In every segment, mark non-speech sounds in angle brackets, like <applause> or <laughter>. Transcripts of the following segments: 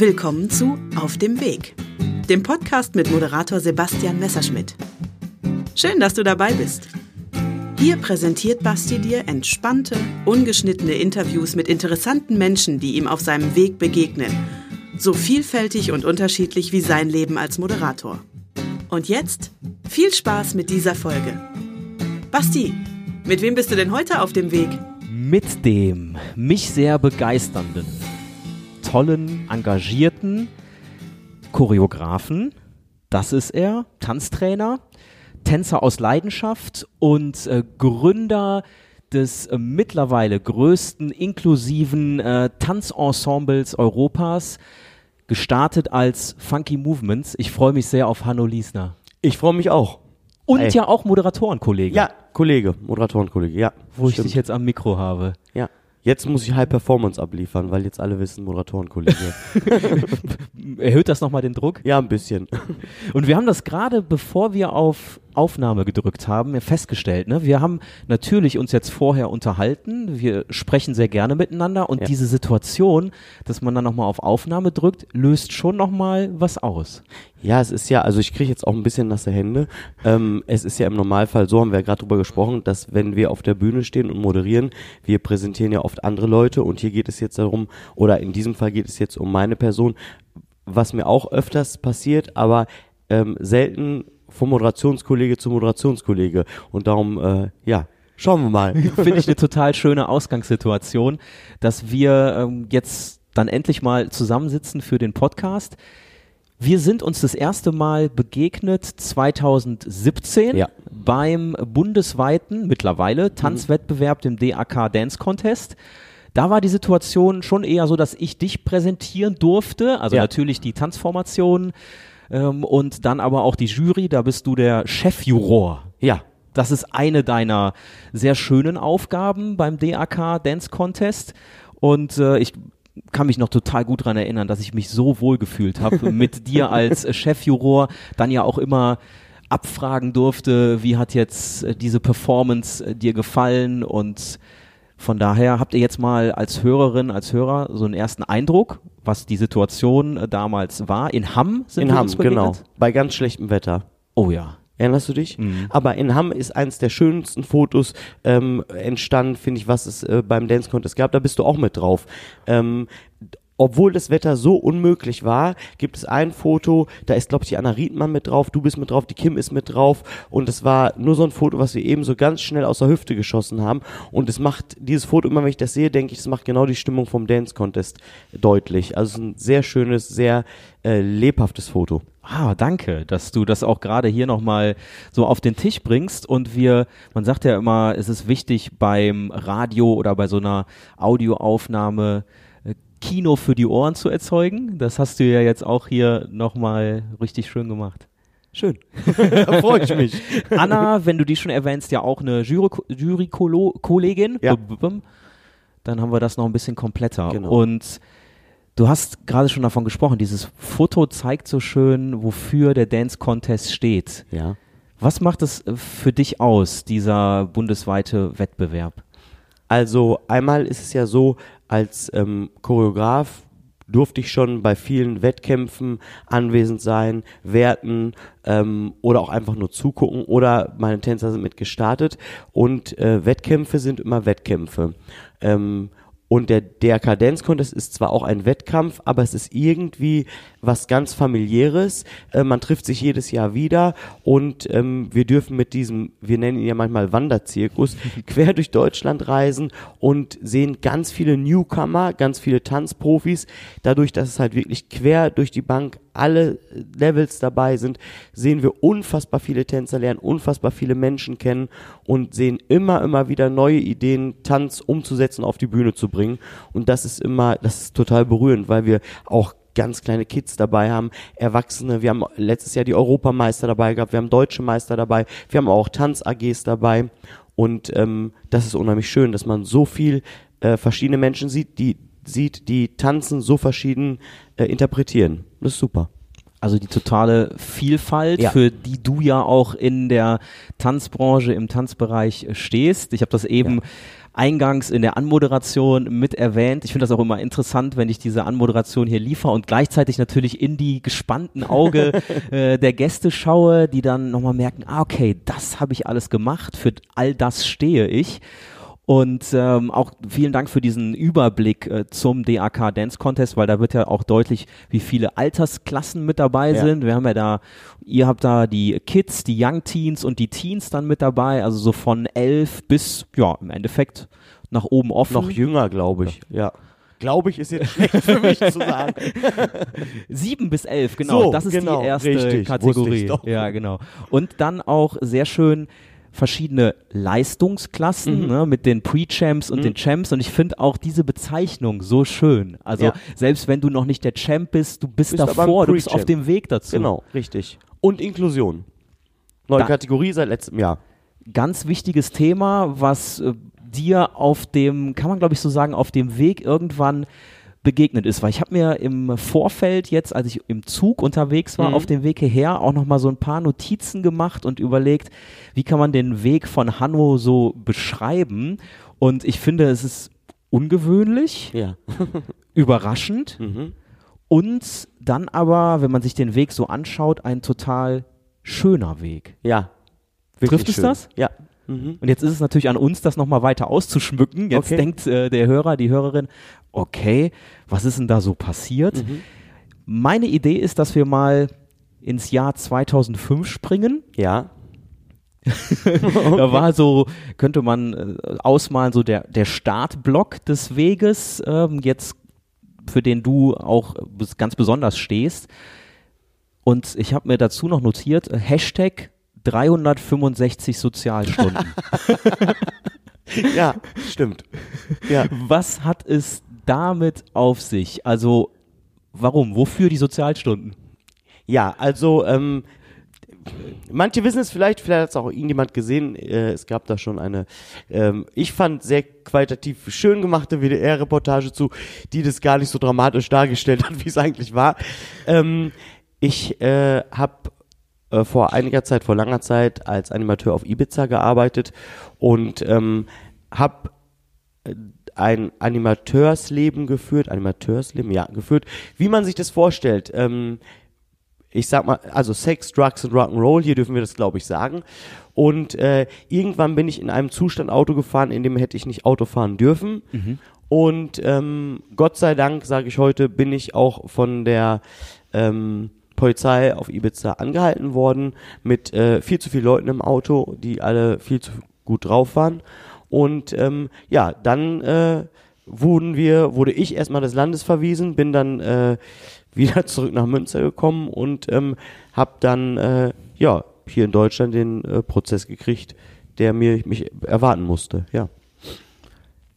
Willkommen zu Auf dem Weg, dem Podcast mit Moderator Sebastian Messerschmidt. Schön, dass du dabei bist. Hier präsentiert Basti dir entspannte, ungeschnittene Interviews mit interessanten Menschen, die ihm auf seinem Weg begegnen. So vielfältig und unterschiedlich wie sein Leben als Moderator. Und jetzt viel Spaß mit dieser Folge. Basti, mit wem bist du denn heute auf dem Weg? Mit dem mich sehr begeisternden, tollen, engagierten Choreografen. Das ist er, Tanztrainer, Tänzer aus Leidenschaft und äh, Gründer des äh, mittlerweile größten inklusiven äh, Tanzensembles Europas, gestartet als Funky Movements. Ich freue mich sehr auf Hanno Liesner. Ich freue mich auch. Und Ey. ja auch Moderatorenkollege. Ja, Kollege, Moderatorenkollege, ja. Wo ich stimmt. dich jetzt am Mikro habe. Ja. Jetzt muss ich High Performance abliefern, weil jetzt alle wissen, Moderatorenkollege. <laughs> Erhöht das nochmal den Druck? ja, ein bisschen. Und wir haben das gerade, bevor wir auf Aufnahme gedrückt haben, festgestellt. Ne? Wir haben natürlich uns jetzt vorher unterhalten. Wir sprechen sehr gerne miteinander. Und Ja. diese Situation, dass man dann nochmal auf Aufnahme drückt, löst schon nochmal was aus. Ja, es ist ja, also ich kriege jetzt auch ein bisschen nasse Hände. Ähm, es ist ja im Normalfall so, haben wir ja gerade drüber gesprochen, dass wenn wir auf der Bühne stehen und moderieren, wir präsentieren ja oft andere Leute und hier geht es jetzt darum, oder in diesem Fall geht es jetzt um meine Person, was mir auch öfters passiert, aber ähm, selten vom Moderationskollege zu Moderationskollege. Und darum, äh, ja, schauen wir mal. <laughs> Finde ich eine total schöne Ausgangssituation, dass wir ähm, jetzt dann endlich mal zusammensitzen für den Podcast. Wir sind uns das erste Mal begegnet 2017 Ja. beim bundesweiten mittlerweile Tanzwettbewerb dem DAK Dance Contest. Da war die Situation schon eher so, dass ich dich präsentieren durfte, also Ja. natürlich die Tanzformation ähm, und dann aber auch die Jury, da bist du der Chefjuror. Ja, Das ist eine deiner sehr schönen Aufgaben beim DAK Dance Contest. Und äh, ich kann mich noch total gut dran erinnern, dass ich mich so wohl gefühlt habe <laughs> mit dir als Chefjuror, dann ja auch immer abfragen durfte, wie hat jetzt äh, diese Performance äh, dir gefallen und von daher habt ihr jetzt mal als Hörerin, als Hörer so einen ersten Eindruck, was die Situation äh, damals war. In Hamm sind in wir Hamm, uns begegnet. genau. Bei ganz schlechtem Wetter. Oh ja. Erinnerst du dich? Aber in Hamm ist eins der schönsten Fotos ähm, entstanden, finde ich, was es äh, beim Dance Contest gab. Da bist du auch mit drauf. Ähm, obwohl das Wetter so unmöglich war, gibt es ein Foto, da ist, glaube ich, die Anna Riedmann mit drauf, du bist mit drauf, die Kim ist mit drauf und es war nur so ein Foto, was wir eben so ganz schnell aus der Hüfte geschossen haben und es macht, dieses Foto, immer wenn ich das sehe, denke ich, es macht genau die Stimmung vom Dance Contest deutlich. Also es ist ein sehr schönes, sehr äh, lebhaftes Foto. Ah, danke, dass du das auch gerade hier nochmal so auf den Tisch bringst. Und wir, man sagt ja immer, es ist wichtig beim Radio oder bei so einer Audioaufnahme Kino für die Ohren zu erzeugen. Das hast du ja jetzt auch hier nochmal richtig schön gemacht. Schön. <laughs> da freue ich mich. Anna, wenn du die schon erwähnst, ja auch eine Jury- Jury-Kollegin. Ja. Dann haben wir das noch ein bisschen kompletter. Genau. Und du hast gerade schon davon gesprochen, dieses Foto zeigt so schön, wofür der Dance Contest steht. Ja. Was macht es äh, für dich aus, dieser bundesweite Wettbewerb? Also einmal ist es ja so, als ähm, Choreograf durfte ich schon bei vielen Wettkämpfen anwesend sein, werten ähm, oder auch einfach nur zugucken oder meine Tänzer sind mit gestartet und äh, Wettkämpfe sind immer Wettkämpfe. Ähm, und der DRK Dance Contest ist zwar auch ein Wettkampf, aber es ist irgendwie was ganz familiäres. Äh, man trifft sich jedes Jahr wieder und ähm, wir dürfen mit diesem, wir nennen ihn ja manchmal Wanderzirkus, <laughs> quer durch Deutschland reisen und sehen ganz viele Newcomer, ganz viele Tanzprofis. Dadurch, dass es halt wirklich quer durch die Bank alle Levels dabei sind, sehen wir unfassbar viele Tänzer lernen, unfassbar viele Menschen kennen und sehen immer, immer wieder neue Ideen, Tanz umzusetzen, auf die Bühne zu bringen. Und das ist immer, das ist total berührend, weil wir auch ganz kleine Kids dabei haben, Erwachsene. Wir haben letztes Jahr die Europameister dabei gehabt, wir haben deutsche Meister dabei, wir haben auch Tanz-AGs dabei. Und ähm, das ist unheimlich schön, dass man so viel äh, verschiedene Menschen sieht, die sieht, die tanzen so verschieden äh, interpretieren. Das ist super. also die totale Vielfalt, Ja. für die du ja auch in der Tanzbranche, im Tanzbereich äh, stehst. Ich habe das eben eingangs in der Anmoderation mit erwähnt. Ich finde das auch immer interessant, wenn ich diese Anmoderation hier liefere und gleichzeitig natürlich in die gespannten Auge <laughs> äh, der Gäste schaue, die dann nochmal merken, ah, okay, das habe ich alles gemacht, für all das stehe ich. Und ähm, auch vielen Dank für diesen Überblick äh, zum DAK Dance Contest, weil da wird ja auch deutlich, wie viele Altersklassen mit dabei Ja. sind. Wir haben ja da, ihr habt da die Kids, die Young Teens und die Teens dann mit dabei, also so von elf bis, ja, im Endeffekt nach oben offen. Noch jünger, glaube ich. Ja. Glaube ich, ist jetzt schlecht für mich zu sagen. <laughs> Sieben bis elf, genau. So, das ist genau, die erste richtig, Kategorie. Ja, genau. Und dann auch sehr schön verschiedene Leistungsklassen Mhm. ne, mit den Pre-Champs und den Champs und ich finde auch diese Bezeichnung so schön. Also Ja. selbst wenn du noch nicht der Champ bist, du bist, Bist davor, du bist auf dem Weg dazu. Genau, richtig. Und Inklusion. Neue Da- Kategorie seit letztem Jahr. Ganz wichtiges Thema, was äh, dir auf dem, kann man glaube ich so sagen, auf dem Weg irgendwann begegnet ist, weil ich habe mir im Vorfeld jetzt, als ich im Zug unterwegs war, Mhm. auf dem Weg hierher auch noch mal so ein paar Notizen gemacht und überlegt, wie kann man den Weg von Hanno so beschreiben und ich finde, es ist ungewöhnlich, Ja. <laughs> überraschend Mhm. und dann aber, wenn man sich den Weg so anschaut, ein total schöner Weg. Ja. Wirklich Trifft es schön. das? Ja. Mhm. Und jetzt ist es natürlich an uns, das nochmal weiter auszuschmücken. Jetzt Okay. denkt äh, der Hörer, die Hörerin, okay, was ist denn da so passiert? Mhm. Meine Idee ist, dass wir mal ins Jahr 2005 springen. Ja. <laughs> Da war so, könnte man äh, ausmalen, so der, der Startblock des Weges, ähm, jetzt für den du auch ganz besonders stehst. Und ich habe mir dazu noch notiert, äh, Hashtag 365 Sozialstunden. <laughs> Ja, stimmt. Ja. Was hat es damit auf sich? Also, warum? Wofür die Sozialstunden? Ja, also ähm, manche wissen es vielleicht, vielleicht hat es auch irgendjemand gesehen. Äh, es gab da schon eine, ähm, ich fand sehr qualitativ schön gemachte WDR-Reportage zu, die das gar nicht so dramatisch dargestellt hat, <laughs> wie es eigentlich war. Ähm, ich äh, habe äh, vor einiger Zeit, vor langer Zeit als Animateur auf Ibiza gearbeitet und ähm, habe ein Animateursleben geführt, Animateursleben, ja, geführt, wie man sich das vorstellt. Ähm, ich sag mal, also Sex, Drugs und Rock'n'Roll, hier dürfen wir das, glaube ich, sagen. Und äh, irgendwann bin ich in einem Zustand Auto gefahren, in dem hätte ich nicht Auto fahren dürfen. Und ähm, Gott sei Dank, sage ich heute, bin ich auch von der ähm, Polizei auf Ibiza angehalten worden mit äh, viel zu vielen Leuten im Auto, die alle viel zu gut drauf waren. Und ähm, ja, dann äh, wurden wir, wurde ich erstmal des Landes verwiesen, bin dann äh, <laughs> wieder zurück nach Münster gekommen und ähm, habe dann äh, ja hier in Deutschland den äh, Prozess gekriegt, der mir mich erwarten musste. Ja.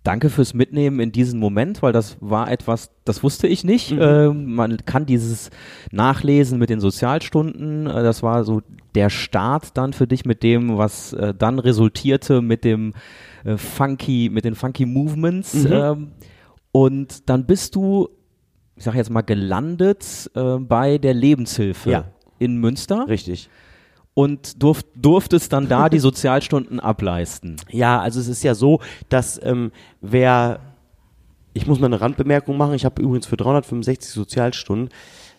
Danke fürs Mitnehmen in diesen Moment, weil das war etwas, das wusste ich nicht. Mhm. Ähm, man kann dieses Nachlesen mit den Sozialstunden, äh, das war so der Start dann für dich mit dem, was äh, dann resultierte mit dem äh, funky, mit den funky Movements. Mhm. Ähm, und dann bist du, ich sage jetzt mal, gelandet äh, bei der Lebenshilfe Ja. in Münster Richtig. und durft, durftest dann da die <laughs> Sozialstunden ableisten. Ja, also es ist ja so, dass ähm, wer, ich muss mal eine Randbemerkung machen, ich habe übrigens für 365 Sozialstunden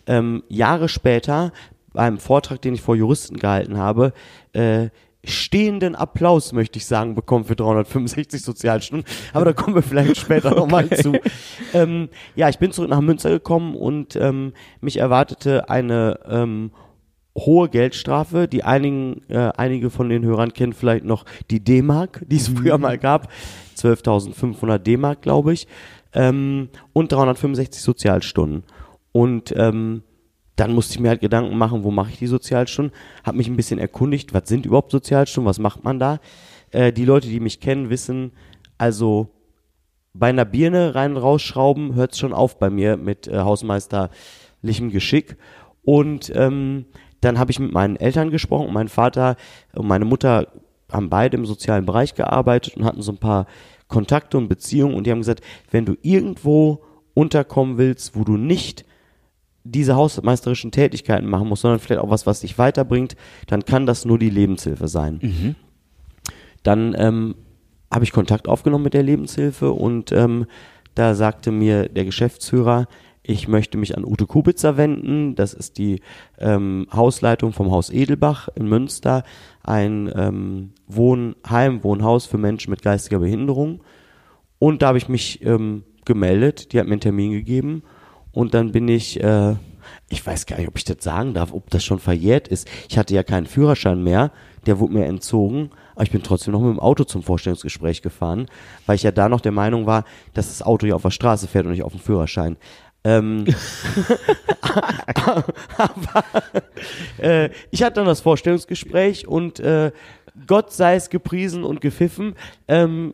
ähm, Jahre später beim Vortrag, den ich vor Juristen gehalten habe, äh, stehenden Applaus, möchte ich sagen, bekommen für 365 Sozialstunden. Aber da kommen wir vielleicht später nochmal zu. Ähm, ja, ich bin zurück nach Münster gekommen und ähm, mich erwartete eine ähm, hohe Geldstrafe, die einigen, äh, einige von den Hörern kennen vielleicht noch die D-Mark, die es früher mal gab. 12.500 D-Mark, glaube ich. Ähm, und 365 Sozialstunden. Und ähm, dann musste ich mir halt Gedanken machen, wo mache ich die Sozialstunden? Habe mich ein bisschen erkundigt, was sind überhaupt Sozialstunden, was macht man da? Äh, die Leute, die mich kennen, wissen, also bei einer Birne rein und rausschrauben hört es schon auf bei mir mit äh, hausmeisterlichem Geschick. Und ähm, dann habe ich mit meinen Eltern gesprochen. Mein Vater und meine Mutter haben beide im sozialen Bereich gearbeitet und hatten so ein paar Kontakte und Beziehungen. Und die haben gesagt, wenn du irgendwo unterkommen willst, wo du nicht diese hausmeisterischen Tätigkeiten machen muss, sondern vielleicht auch was, was dich weiterbringt, dann kann das nur die Lebenshilfe sein. Dann ähm, habe ich Kontakt aufgenommen mit der Lebenshilfe und ähm, da sagte mir der Geschäftsführer, ich möchte mich an Ute Kubitzer wenden. Das ist die ähm, Hausleitung vom Haus Edelbach in Münster, ein ähm, Wohnheim, Wohnhaus für Menschen mit geistiger Behinderung. Und da habe ich mich ähm, gemeldet, die hat mir einen Termin gegeben und dann bin ich, äh, ich weiß gar nicht, ob ich das sagen darf, ob das schon verjährt ist. Ich hatte ja keinen Führerschein mehr, der wurde mir entzogen, aber ich bin trotzdem noch mit dem Auto zum Vorstellungsgespräch gefahren, weil ich ja da noch der Meinung war, dass das Auto ja auf der Straße fährt und nicht auf dem Führerschein. Ähm, <laughs> aber äh, ich hatte dann das Vorstellungsgespräch und äh, Gott sei es gepriesen und gepfiffen. Ähm,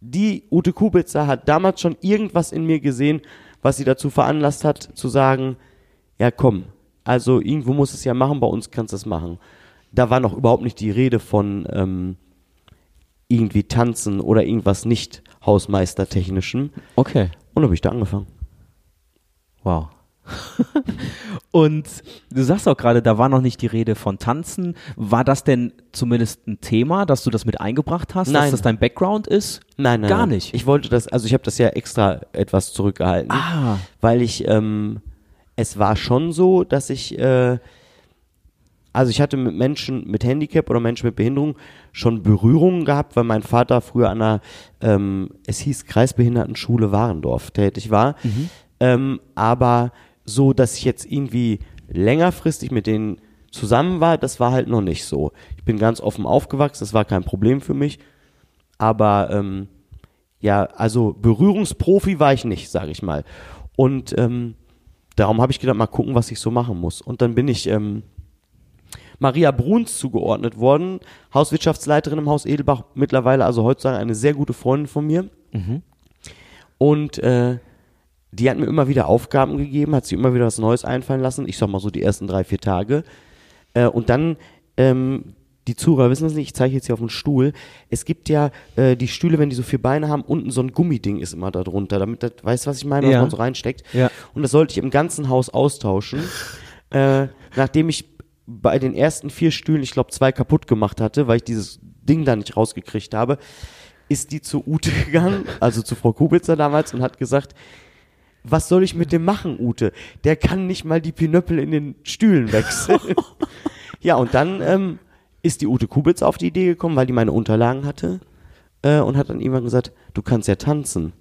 die Ute Kubitzer hat damals schon irgendwas in mir gesehen, was sie dazu veranlasst hat, zu sagen, ja komm, also irgendwo muss es ja machen, bei uns kannst du es machen. Da war noch überhaupt nicht die Rede von ähm, irgendwie tanzen oder irgendwas nicht hausmeistertechnischem. Okay. Und habe ich da angefangen. Wow. <laughs> Und du sagst auch gerade, da war noch nicht die Rede von Tanzen. War das denn zumindest ein Thema, dass du das mit eingebracht hast, dass Nein. das dein Background ist? Nein, nein. Gar nein. nicht. Ich wollte das, also ich habe das ja extra etwas zurückgehalten, Ah. weil ich, ähm, es war schon so, dass ich, äh, also ich hatte mit Menschen mit Handicap oder Menschen mit Behinderung schon Berührungen gehabt, weil mein Vater früher an einer, ähm, es hieß Kreisbehindertenschule Warendorf tätig war, ähm, aber so, dass ich jetzt irgendwie längerfristig mit denen zusammen war, das war halt noch nicht so. Ich bin ganz offen aufgewachsen, das war kein Problem für mich. Aber ähm, ja, also Berührungsprofi war ich nicht, sage ich mal. Und ähm, darum habe ich gedacht, mal gucken, was ich so machen muss. Und dann bin ich ähm, Maria Bruns zugeordnet worden, Hauswirtschaftsleiterin im Haus Edelbach, mittlerweile also heutzutage eine sehr gute Freundin von mir. Und äh, die hat mir immer wieder Aufgaben gegeben, hat sich immer wieder was Neues einfallen lassen. Ich sag mal so die ersten drei, vier Tage. Äh, und dann, ähm, die Zuhörer wissen es nicht, ich zeige jetzt hier auf den Stuhl. Es gibt ja äh, die Stühle, wenn die so vier Beine haben, unten so ein Gummiding ist immer da drunter. Damit, das, weißt du, was ich meine, was Ja. man so reinsteckt? Ja. Und das sollte ich im ganzen Haus austauschen. <laughs> äh, nachdem ich bei den ersten vier Stühlen, ich glaube, zwei kaputt gemacht hatte, weil ich dieses Ding da nicht rausgekriegt habe, ist die zu Ute <laughs> gegangen, also zu Frau Kubitzer damals, und hat gesagt, was soll ich mit dem machen, Ute? Der kann nicht mal die Pinöppel in den Stühlen wechseln. <laughs> ja, und dann ähm, ist die Ute Kubitz auf die Idee gekommen, weil die meine Unterlagen hatte äh, und hat dann irgendwann gesagt, du kannst ja tanzen.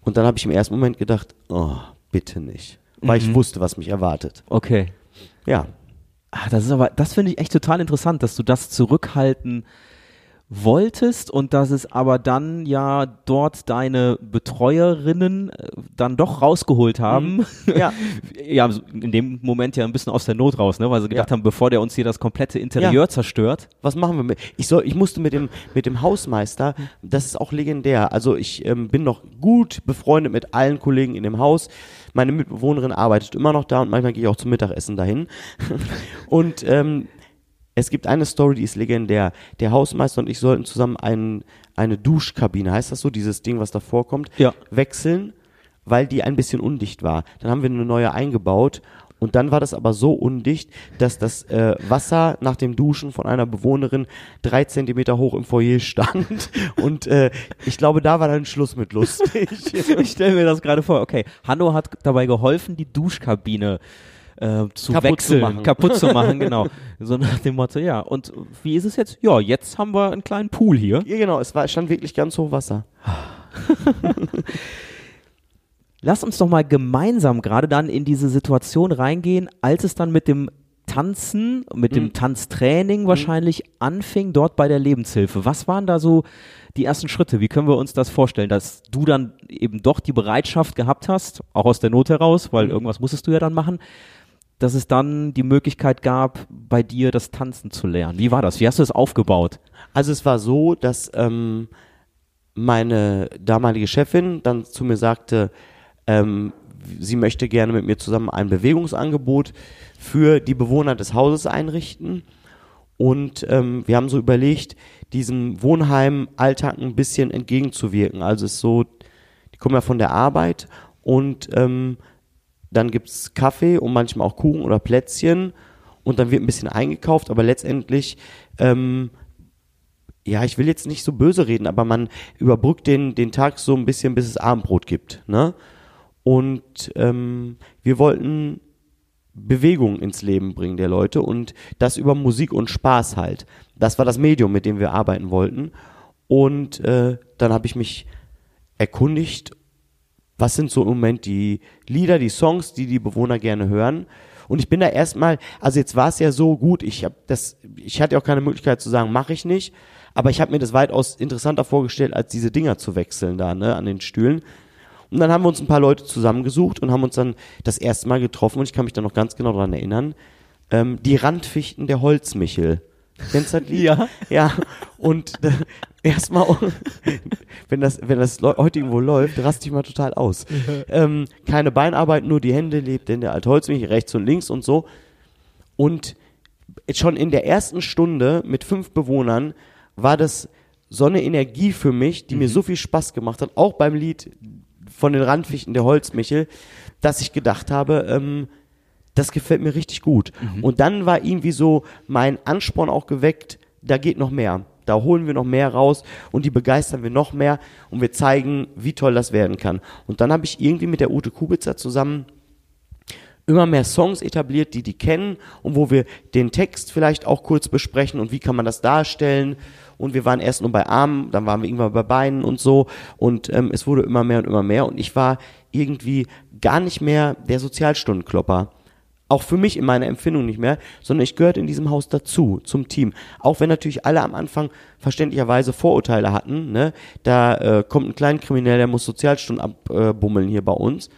Und dann habe ich im ersten Moment gedacht, oh, bitte nicht. Weil ich wusste, was mich erwartet. Okay. Ja. Ah, das ist aber, das finde ich echt total interessant, dass du das zurückhalten wolltest und dass es aber dann ja dort deine Betreuerinnen äh, dann doch rausgeholt haben. <laughs> Ja. ja, so in dem Moment ja ein bisschen aus der Not raus, ne? weil sie gedacht Ja. haben, bevor der uns hier das komplette Interieur Ja. zerstört. was machen wir mit? Ich soll, ich musste mit dem mit dem Hausmeister. Das ist auch legendär. Also ich ähm, bin noch gut befreundet mit allen Kollegen in dem Haus. Meine Mitbewohnerin arbeitet immer noch da und manchmal gehe ich auch zum Mittagessen dahin. <laughs> und ähm, es gibt eine Story, die ist legendär. Der Hausmeister und ich sollten zusammen ein, eine Duschkabine, heißt das so, dieses Ding, was da vorkommt, Ja. wechseln, weil die ein bisschen undicht war. Dann haben wir eine neue eingebaut und dann war das aber so undicht, dass das äh, Wasser nach dem Duschen von einer Bewohnerin drei Zentimeter hoch im Foyer stand. <laughs> Und äh, ich glaube, da war dann Schluss mit lustig. <laughs> Ich stelle mir das gerade vor. Okay, Hanno hat dabei geholfen, die Duschkabine äh, zu Kaputt wechseln, zu machen. kaputt zu machen, genau. <laughs> So nach dem Motto, ja. Und wie ist es jetzt? Ja, jetzt haben wir einen kleinen Pool hier. ja, genau, es war, stand wirklich ganz hoch Wasser. <laughs> Lass uns doch mal gemeinsam gerade dann in diese Situation reingehen, als es dann mit dem Tanzen, mit Mhm. dem Tanztraining wahrscheinlich anfing, dort bei der Lebenshilfe. Was waren da so die ersten Schritte? Wie können wir uns das vorstellen, dass du dann eben doch die Bereitschaft gehabt hast, auch aus der Not heraus, Mhm. weil irgendwas musstest du ja dann machen, dass es dann die Möglichkeit gab, bei dir das Tanzen zu lernen. Wie war das? Wie hast du es aufgebaut? Also es war so, dass ähm, meine damalige Chefin dann zu mir sagte, ähm, sie möchte gerne mit mir zusammen ein Bewegungsangebot für die Bewohner des Hauses einrichten. Und ähm, wir haben so überlegt, diesem Wohnheim-Alltag ein bisschen entgegenzuwirken. Also es ist so, die kommen ja von der Arbeit und ähm, dann gibt's Kaffee und manchmal auch Kuchen oder Plätzchen und dann wird ein bisschen eingekauft, aber letztendlich, ähm, ja, ich will jetzt nicht so böse reden, aber man überbrückt den, den Tag so ein bisschen, bis es Abendbrot gibt, ne? Und ähm, wir wollten Bewegung ins Leben bringen der Leute und das über Musik und Spaß halt. Das war das Medium, mit dem wir arbeiten wollten. Und äh, dann habe ich mich erkundigt, was sind so im Moment die Lieder, die Songs, die die Bewohner gerne hören. Und ich bin da erstmal, also jetzt war es ja so gut, ich habe das, ich hatte auch keine Möglichkeit zu sagen, mache ich nicht, aber ich habe mir das weitaus interessanter vorgestellt, als diese Dinger zu wechseln da, ne, an den Stühlen. Und dann haben wir uns ein paar Leute zusammengesucht und haben uns dann das erste Mal getroffen und ich kann mich da noch ganz genau dran erinnern. Ähm, die Randfichten der Holzmichel. Kennst du das Lied? Ja. Ja. Und äh, erstmal, <laughs> wenn das, wenn das heute irgendwo läuft, raste ich mal total aus. Ähm, keine Beinarbeit, nur die Hände lebt in der alte Holzmichel, rechts und links und so. Und schon in der ersten Stunde mit fünf Bewohnern war das so eine Energie für mich, die mir so viel Spaß gemacht hat, auch beim Lied von den Randfichten der Holzmichel, dass ich gedacht habe, ähm, das gefällt mir richtig gut. Und dann war irgendwie so mein Ansporn auch geweckt, da geht noch mehr. Da holen wir noch mehr raus und die begeistern wir noch mehr und wir zeigen, wie toll das werden kann. Und dann habe ich irgendwie mit der Ute Kubitzer zusammen immer mehr Songs etabliert, die die kennen und wo wir den Text vielleicht auch kurz besprechen und wie kann man das darstellen. Und wir waren erst nur bei Armen, dann waren wir irgendwann bei Beinen und so. Und ähm, es wurde immer mehr und immer mehr. Und ich war irgendwie gar nicht mehr der Sozialstundenklopper. Auch für mich in meiner Empfindung nicht mehr, sondern ich gehörte in diesem Haus dazu, zum Team. Auch wenn natürlich alle am Anfang verständlicherweise Vorurteile hatten. Ne? Da äh, kommt ein Kleinkriminell, der muss Sozialstunden abbummeln hier bei uns.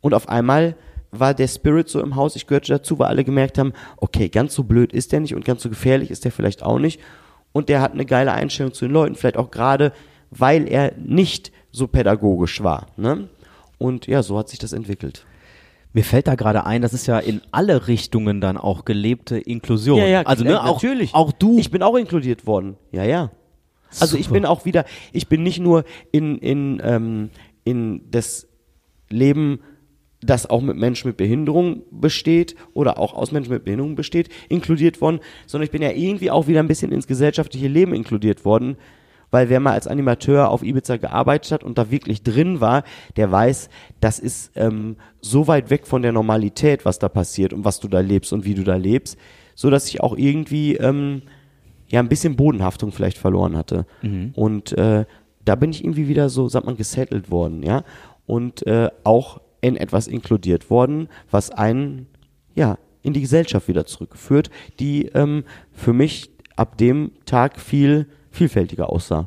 Und auf einmal war der Spirit so im Haus, ich gehörte dazu, weil alle gemerkt haben, okay, ganz so blöd ist der nicht und ganz so gefährlich ist der vielleicht auch nicht. Und der hat eine geile Einstellung zu den Leuten, vielleicht auch gerade, weil er nicht so pädagogisch war. Ne? Und ja, so hat sich das entwickelt. Mir fällt da gerade ein, das ist ja in alle Richtungen dann auch gelebte Inklusion. also ne, äh, auch, natürlich. auch du. Ich bin auch inkludiert worden. Ja, ja. Also ich Super. bin auch wieder, ich bin nicht nur in, in, ähm, in das Leben, das auch mit Menschen mit Behinderung besteht oder auch aus Menschen mit Behinderung besteht, inkludiert worden, sondern ich bin ja irgendwie auch wieder ein bisschen ins gesellschaftliche Leben inkludiert worden, weil wer mal als Animateur auf Ibiza gearbeitet hat und da wirklich drin war, der weiß, das ist ähm, so weit weg von der Normalität, was da passiert und was du da lebst und wie du da lebst, so dass ich auch irgendwie ähm, ja ein bisschen Bodenhaftung vielleicht verloren hatte. Und äh, da bin ich irgendwie wieder so, sagt man, gesettelt worden, ja. Und äh, auch in etwas inkludiert worden, was einen ja in die Gesellschaft wieder zurückführt, die ähm, für mich ab dem Tag viel vielfältiger aussah.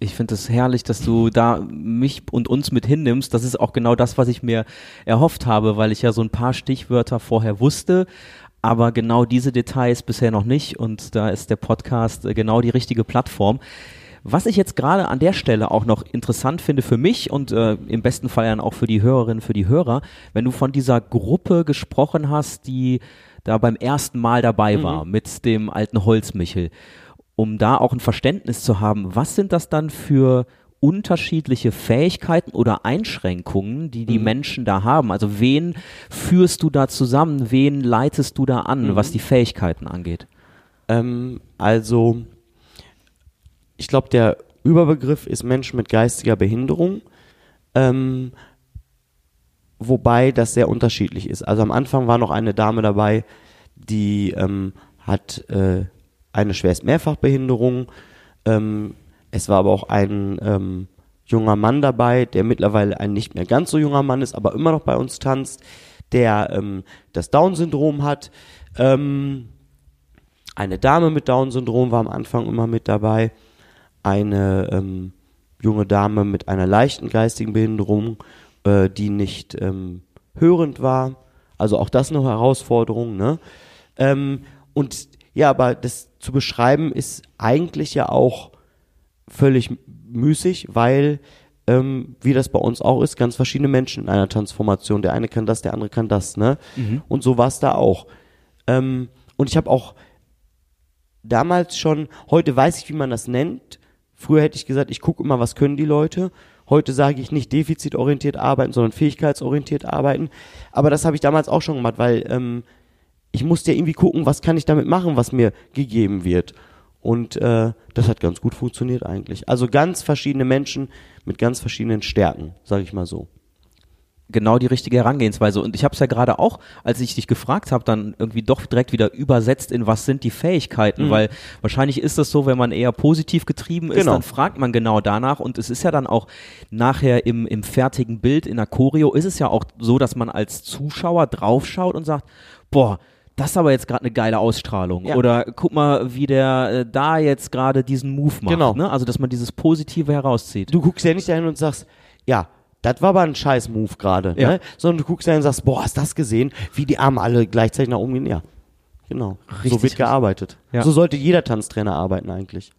Ich finde es herrlich, dass du da mich und uns mit hinnimmst. Das ist auch genau das, was ich mir erhofft habe, weil ich ja so ein paar Stichwörter vorher wusste, aber genau diese Details bisher noch nicht. Und da ist der Podcast äh, genau die richtige Plattform. Was ich jetzt gerade an der Stelle auch noch interessant finde für mich und äh, im besten Fall dann auch für die Hörerinnen, für die Hörer, wenn du von dieser Gruppe gesprochen hast, die da beim ersten Mal dabei war mit dem alten Holzmichel, um da auch ein Verständnis zu haben, was sind das dann für unterschiedliche Fähigkeiten oder Einschränkungen, die die Menschen da haben? Also wen führst du da zusammen? Wen leitest du da an, was die Fähigkeiten angeht? Ähm, also, ich glaube, der Überbegriff ist Menschen mit geistiger Behinderung, ähm, wobei das sehr unterschiedlich ist. Also am Anfang war noch eine Dame dabei, die ähm, hat äh, eine schwerst Mehrfachbehinderung. Ähm, es war aber auch ein ähm, junger Mann dabei, der mittlerweile ein nicht mehr ganz so junger Mann ist, aber immer noch bei uns tanzt, der ähm, das Down-Syndrom hat. Ähm, eine Dame mit Down-Syndrom war am Anfang immer mit dabei. Eine ähm, junge Dame mit einer leichten geistigen Behinderung, äh, die nicht ähm, hörend war. Also auch das eine Herausforderung. Ne? Ähm, und ja, aber das zu beschreiben ist eigentlich ja auch völlig müßig, weil ähm, wie das bei uns auch ist, ganz verschiedene Menschen in einer Transformation. Der eine kann das, der andere kann das, ne? Und so war es da auch. Ähm, und ich habe auch damals schon, heute weiß ich, wie man das nennt. Früher hätte ich gesagt, ich gucke immer, was können die Leute. Heute sage ich nicht defizitorientiert arbeiten, sondern fähigkeitsorientiert arbeiten. Aber das habe ich damals auch schon gemacht, weil ähm, ich musste ja irgendwie gucken, was kann ich damit machen, was mir gegeben wird. Und äh, das hat ganz gut funktioniert eigentlich. Also ganz verschiedene Menschen mit ganz verschiedenen Stärken, sage ich mal so genau die richtige Herangehensweise. Und ich habe es ja gerade auch, als ich dich gefragt habe, dann irgendwie doch direkt wieder übersetzt in was sind die Fähigkeiten, mhm. weil wahrscheinlich ist das so, wenn man eher positiv getrieben ist, genau. dann fragt man genau danach. Und es ist ja dann auch nachher im, im fertigen Bild in der Choreo ist es ja auch so, dass man als Zuschauer draufschaut und sagt, boah, das ist aber jetzt gerade eine geile Ausstrahlung. Ja. Oder guck mal, wie der äh, da jetzt gerade diesen Move macht. Genau. Ne? Also, dass man dieses Positive herauszieht. Du guckst ja nicht dahin und sagst, ja, das war aber ein scheiß Move gerade. Ja. Ne? Sondern du guckst da und sagst, boah, hast du das gesehen? Wie die Arme alle gleichzeitig nach oben gehen. Ja, genau. Richtig, so wird gearbeitet. Ja. So sollte jeder Tanztrainer arbeiten eigentlich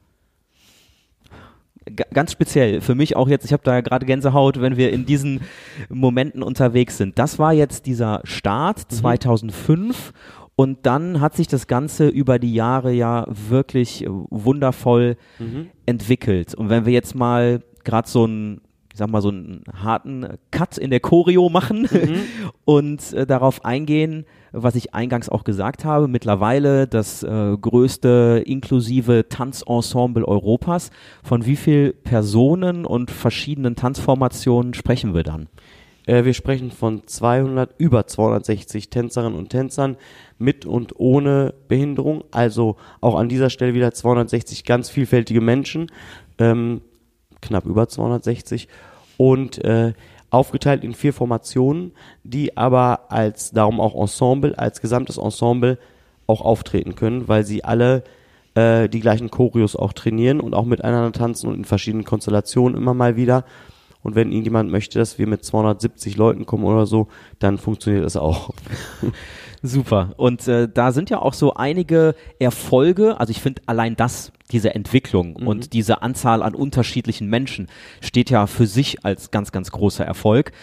ganz speziell für mich auch jetzt, ich habe da gerade Gänsehaut, wenn wir in diesen Momenten unterwegs sind. Das war jetzt dieser Start mhm. 2005 und dann hat sich das Ganze über die Jahre ja wirklich wundervoll mhm. entwickelt. Und wenn wir jetzt mal gerade so ein sag mal, so einen harten Cut in der Choreo machen mhm. <laughs> und äh, darauf eingehen, was ich eingangs auch gesagt habe. Mittlerweile das äh, größte inklusive Tanzensemble Europas. Von wie vielen Personen und verschiedenen Tanzformationen sprechen wir dann? Äh, wir sprechen von 200, über 260 Tänzerinnen und Tänzern mit und ohne Behinderung. Also auch an dieser Stelle wieder 260 ganz vielfältige Menschen. Ähm, knapp über 260 und äh, aufgeteilt in vier Formationen, die aber als darum auch Ensemble, als gesamtes Ensemble auch auftreten können, weil sie alle äh, die gleichen Choreos auch trainieren und auch miteinander tanzen und in verschiedenen Konstellationen immer mal wieder. Und wenn irgendjemand möchte, dass wir mit 270 Leuten kommen oder so, dann funktioniert das auch. <laughs> Super. Und äh, da sind ja auch so einige Erfolge. Also ich finde allein das, diese Entwicklung mhm. und diese Anzahl an unterschiedlichen Menschen steht ja für sich als ganz, ganz großer Erfolg.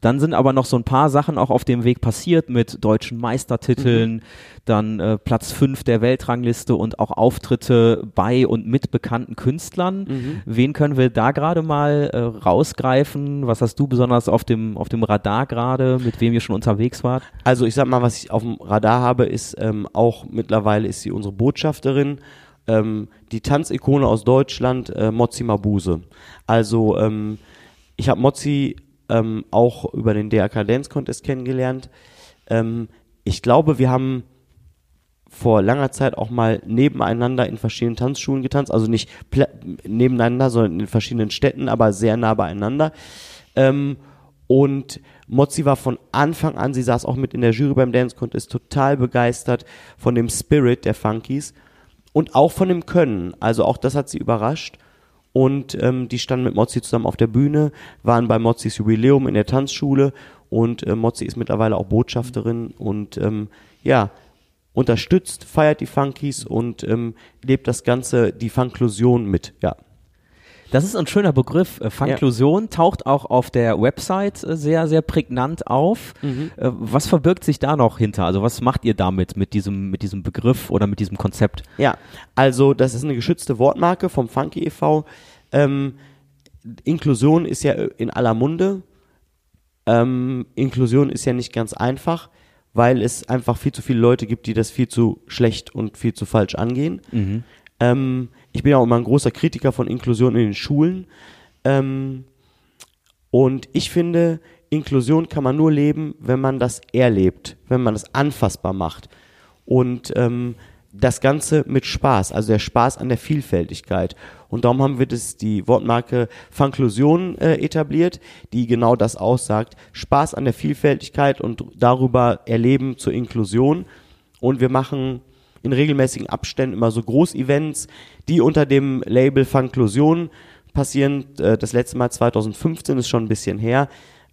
Dann sind aber noch so ein paar Sachen auch auf dem Weg passiert mit deutschen Meistertiteln, mhm. dann äh, Platz 5 der Weltrangliste und auch Auftritte bei und mit bekannten Künstlern. Mhm. Wen können wir da gerade mal äh, rausgreifen? Was hast du besonders auf dem, auf dem Radar gerade, mit wem ihr schon unterwegs wart? Also ich sag mal, was ich auf dem Radar habe, ist ähm, auch mittlerweile ist sie unsere Botschafterin. Ähm, die Tanzikone aus Deutschland, äh, Mozzi Mabuse. Also ähm, ich habe Mozzi ähm, auch über den DRK Dance Contest kennengelernt. Ähm, ich glaube, wir haben vor langer Zeit auch mal nebeneinander in verschiedenen Tanzschulen getanzt, also nicht nebeneinander, sondern in verschiedenen Städten, aber sehr nah beieinander. Ähm, und Mozzi war von Anfang an, sie saß auch mit in der Jury beim Dance Contest, total begeistert von dem Spirit der Funkies und auch von dem Können. Also auch das hat sie überrascht und ähm, die standen mit Mozzi zusammen auf der Bühne, waren bei Mozzis Jubiläum in der Tanzschule und äh, Mozzi ist mittlerweile auch Botschafterin und ähm, ja, unterstützt, feiert die Funkies und ähm, lebt das Ganze, die Funklusion mit, ja. Das ist ein schöner Begriff. Äh, Funklusion ja. taucht auch auf der Website äh, sehr, sehr prägnant auf. Mhm. Äh, was verbirgt sich da noch hinter? Also was macht ihr damit, mit diesem, mit diesem Begriff oder mit diesem Konzept? Ja, also das ist eine geschützte Wortmarke vom Funky e.V. Ähm, Inklusion ist ja in aller Munde. Ähm, Inklusion ist ja nicht ganz einfach, weil es einfach viel zu viele Leute gibt, die das viel zu schlecht und viel zu falsch angehen. Mhm. Ähm, ich bin ja auch immer ein großer Kritiker von Inklusion in den Schulen. Ähm, und ich finde, Inklusion kann man nur leben, wenn man das erlebt, wenn man das anfassbar macht. Und ähm, das Ganze mit Spaß, also der Spaß an der Vielfältigkeit. Und darum haben wir das, die Wortmarke Funklusion äh, etabliert, die genau das aussagt. Spaß an der Vielfältigkeit und darüber erleben zur Inklusion. Und wir machen in regelmäßigen Abständen immer so Großevents, die unter dem Label Funklusion passieren. Äh, das letzte Mal 2015 ist schon ein bisschen her.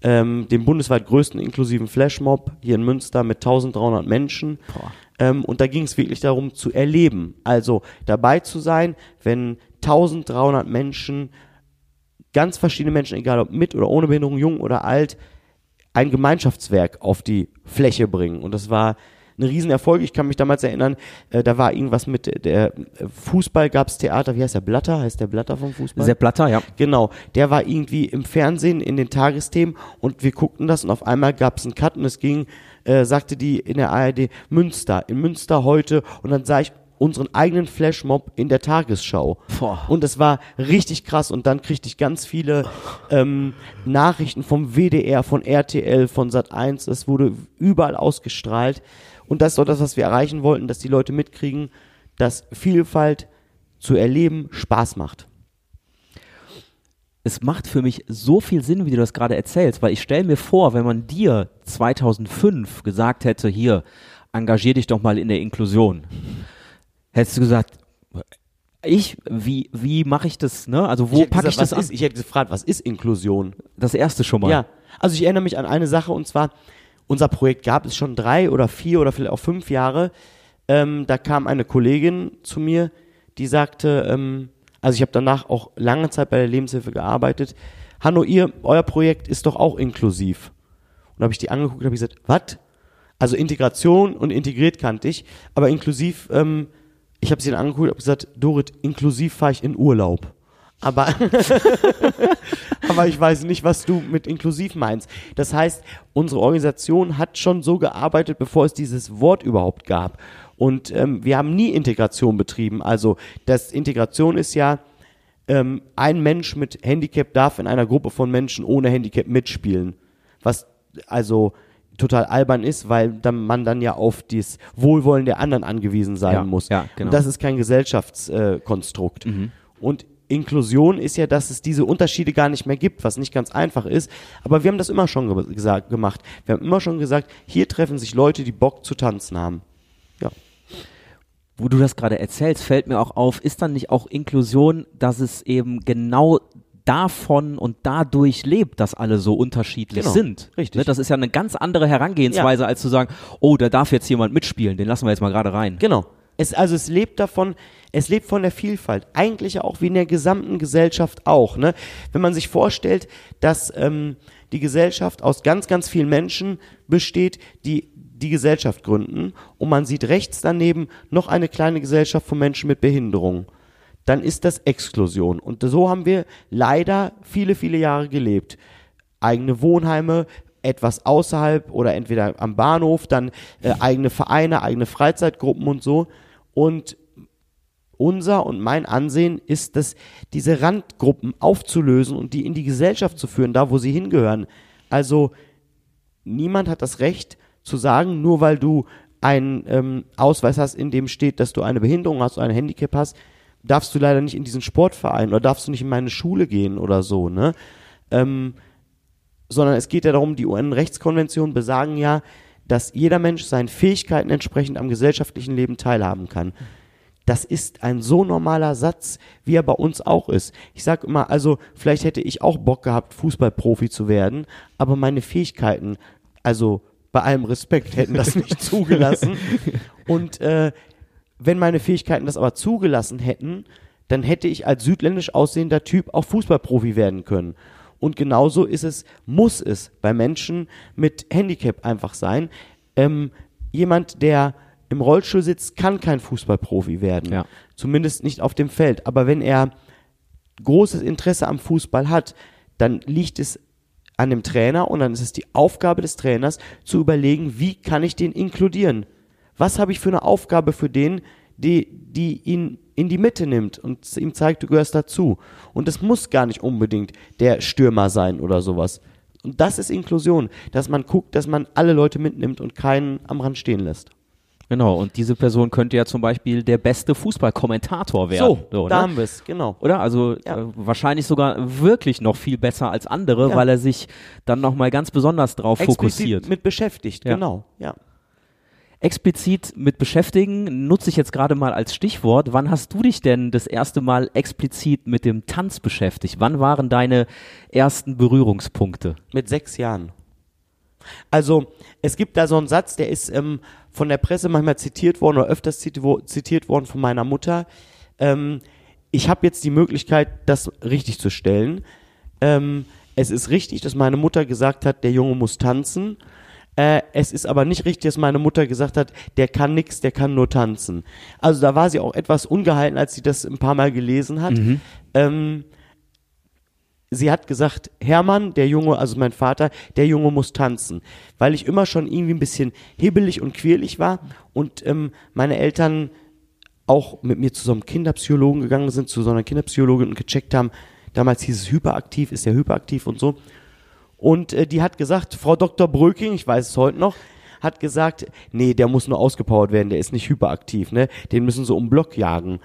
Ähm, dem bundesweit größten inklusiven Flashmob hier in Münster mit 1300 Menschen. Ähm, und da ging es wirklich darum zu erleben, also dabei zu sein, wenn 1300 Menschen, ganz verschiedene Menschen, egal ob mit oder ohne Behinderung, jung oder alt, ein Gemeinschaftswerk auf die Fläche bringen. Und das war ein Riesenerfolg. Ich kann mich damals erinnern, äh, da war irgendwas mit äh, der äh, Fußball gab's Theater, wie heißt der Blatter? Heißt der Blatter vom Fußball? Sepp Blatter, ja. Genau, der war irgendwie im Fernsehen in den Tagesthemen und wir guckten das und auf einmal gab's einen Cut und es ging, äh, sagte die in der ARD Münster, in Münster heute und dann sah ich unseren eigenen Flashmob in der Tagesschau. Boah. Und es war richtig krass und dann kriegte ich ganz viele ähm, Nachrichten vom WDR, von RTL, von Sat1, es wurde überall ausgestrahlt und das ist doch das, was wir erreichen wollten, dass die Leute mitkriegen, dass Vielfalt zu erleben Spaß macht. es macht für mich so viel Sinn, wie du das gerade erzählst, weil ich stelle mir vor, wenn man dir 2005 gesagt hätte, hier, engagier dich doch mal in der Inklusion, hättest du gesagt, ich, wie, wie mache ich das, ne? Also wo packe ich das was an? Ist, ich hätte gefragt, was ist Inklusion? Das erste schon mal. Ja, also ich erinnere mich an eine Sache und zwar, unser Projekt gab es schon drei oder vier oder vielleicht auch fünf Jahre. Ähm, da kam eine Kollegin zu mir, die sagte, ähm, also ich habe danach auch lange Zeit bei der Lebenshilfe gearbeitet. Hanno, ihr, euer Projekt ist doch auch inklusiv. Und da habe ich die angeguckt und habe gesagt, was? Also Integration und integriert kannte ich, aber inklusiv, ähm, ich habe sie dann angeguckt und habe gesagt, Dorit, inklusiv fahre ich in Urlaub. Aber <laughs> aber ich weiß nicht, was du mit inklusiv meinst. Das heißt, unsere Organisation hat schon so gearbeitet, bevor es dieses Wort überhaupt gab. Und ähm, wir haben nie Integration betrieben. Also das Integration ist ja, ähm, ein Mensch mit Handicap darf in einer Gruppe von Menschen ohne Handicap mitspielen. Was also total albern ist, weil dann, man dann ja auf das Wohlwollen der anderen angewiesen sein Ja, muss. ja, genau. Und das ist kein Gesellschaftskonstrukt. Äh, Konstrukt. Und Inklusion ist ja, dass es diese Unterschiede gar nicht mehr gibt, was nicht ganz einfach ist. Aber wir haben das immer schon ge gesagt, gemacht. Wir haben immer schon gesagt, hier treffen sich Leute, die Bock zu tanzen haben. Ja. wo du das gerade erzählst, fällt mir auch auf, ist dann nicht auch Inklusion, dass es eben genau davon und dadurch lebt, dass alle so unterschiedlich Genau, sind. richtig. Ne, das ist ja eine ganz andere Herangehensweise, als zu sagen, oh, da darf jetzt jemand mitspielen, den lassen wir jetzt mal gerade rein. Genau. Es, also es lebt davon, es lebt von der Vielfalt. Eigentlich ja auch wie in der gesamten Gesellschaft auch. Ne? Wenn man sich vorstellt, dass ähm, die Gesellschaft aus ganz, ganz vielen Menschen besteht, die die Gesellschaft gründen und man sieht rechts daneben noch eine kleine Gesellschaft von Menschen mit Behinderung, dann ist das Exklusion. Und so haben wir leider viele, viele Jahre gelebt. Eigene Wohnheime, etwas außerhalb oder entweder am Bahnhof, dann äh, eigene Vereine, eigene Freizeitgruppen und so. Und unser und mein Ansehen ist es, diese Randgruppen aufzulösen und die in die Gesellschaft zu führen, da wo sie hingehören. Also niemand hat das Recht zu sagen, nur weil du einen ähm, Ausweis hast, in dem steht, dass du eine Behinderung hast oder ein Handicap hast, darfst du leider nicht in diesen Sportverein oder darfst du nicht in meine Schule gehen oder so, ne? Ähm, sondern es geht ja darum, die UN-Rechtskonventionen besagen ja, dass jeder Mensch seinen Fähigkeiten entsprechend am gesellschaftlichen Leben teilhaben kann. Das ist ein so normaler Satz, wie er bei uns auch ist. Ich sag immer, also vielleicht hätte ich auch Bock gehabt, Fußballprofi zu werden, aber meine Fähigkeiten, also bei allem Respekt, hätten das nicht <laughs> zugelassen. Und äh, wenn meine Fähigkeiten das aber zugelassen hätten, dann hätte ich als südländisch aussehender Typ auch Fußballprofi werden können. Und genauso ist es, muss es bei Menschen mit Handicap einfach sein. Ähm, jemand, der im Rollstuhl sitzt, kann kein Fußballprofi werden. Ja. Zumindest nicht auf dem Feld. Aber wenn er großes Interesse am Fußball hat, dann liegt es an dem Trainer und dann ist es die Aufgabe des Trainers zu überlegen, wie kann ich den inkludieren? Was habe ich für eine Aufgabe für den, die, die ihn in die Mitte nimmt und ihm zeigt, du gehörst dazu. Und es muss gar nicht unbedingt der Stürmer sein oder sowas. Und das ist Inklusion, dass man guckt, dass man alle Leute mitnimmt und keinen am Rand stehen lässt. Genau, und diese Person könnte ja zum Beispiel der beste Fußballkommentator werden. So, ne? da haben wir es, genau. Oder? Also Ja. äh, wahrscheinlich sogar wirklich noch viel besser als andere, Ja. weil er sich dann nochmal ganz besonders drauf fokussiert. Explizit mit beschäftigt, Ja. genau. Ja. Explizit mit beschäftigen nutze ich jetzt gerade mal als Stichwort. Wann hast du dich denn das erste Mal explizit mit dem Tanz beschäftigt? Wann waren deine ersten Berührungspunkte? Mit sechs Jahren. Also, es gibt da so einen Satz, der ist ähm, von der Presse manchmal zitiert worden oder öfters ziti- zitiert worden von meiner Mutter. Ähm, ich habe jetzt die Möglichkeit, das richtig zu stellen. Ähm, es ist richtig, dass meine Mutter gesagt hat, der Junge muss tanzen. Äh, es ist aber nicht richtig, dass meine Mutter gesagt hat, der kann nix, der kann nur tanzen. Also da war sie auch etwas ungehalten, als sie das ein paar Mal gelesen hat. Ähm, sie hat gesagt, Hermann, der Junge, also mein Vater, der Junge muss tanzen. Weil ich immer schon irgendwie ein bisschen hibbelig und quirlig war und ähm, meine Eltern auch mit mir zu so einem Kinderpsychologen gegangen sind, zu so einer Kinderpsychologin und gecheckt haben, damals hieß es hyperaktiv, ist der hyperaktiv und so. Und äh, die hat gesagt, Frau Dr. Bröking, ich weiß es heute noch, hat gesagt, nee, der muss nur ausgepowert werden, der ist nicht hyperaktiv, ne? Den müssen sie um Block jagen.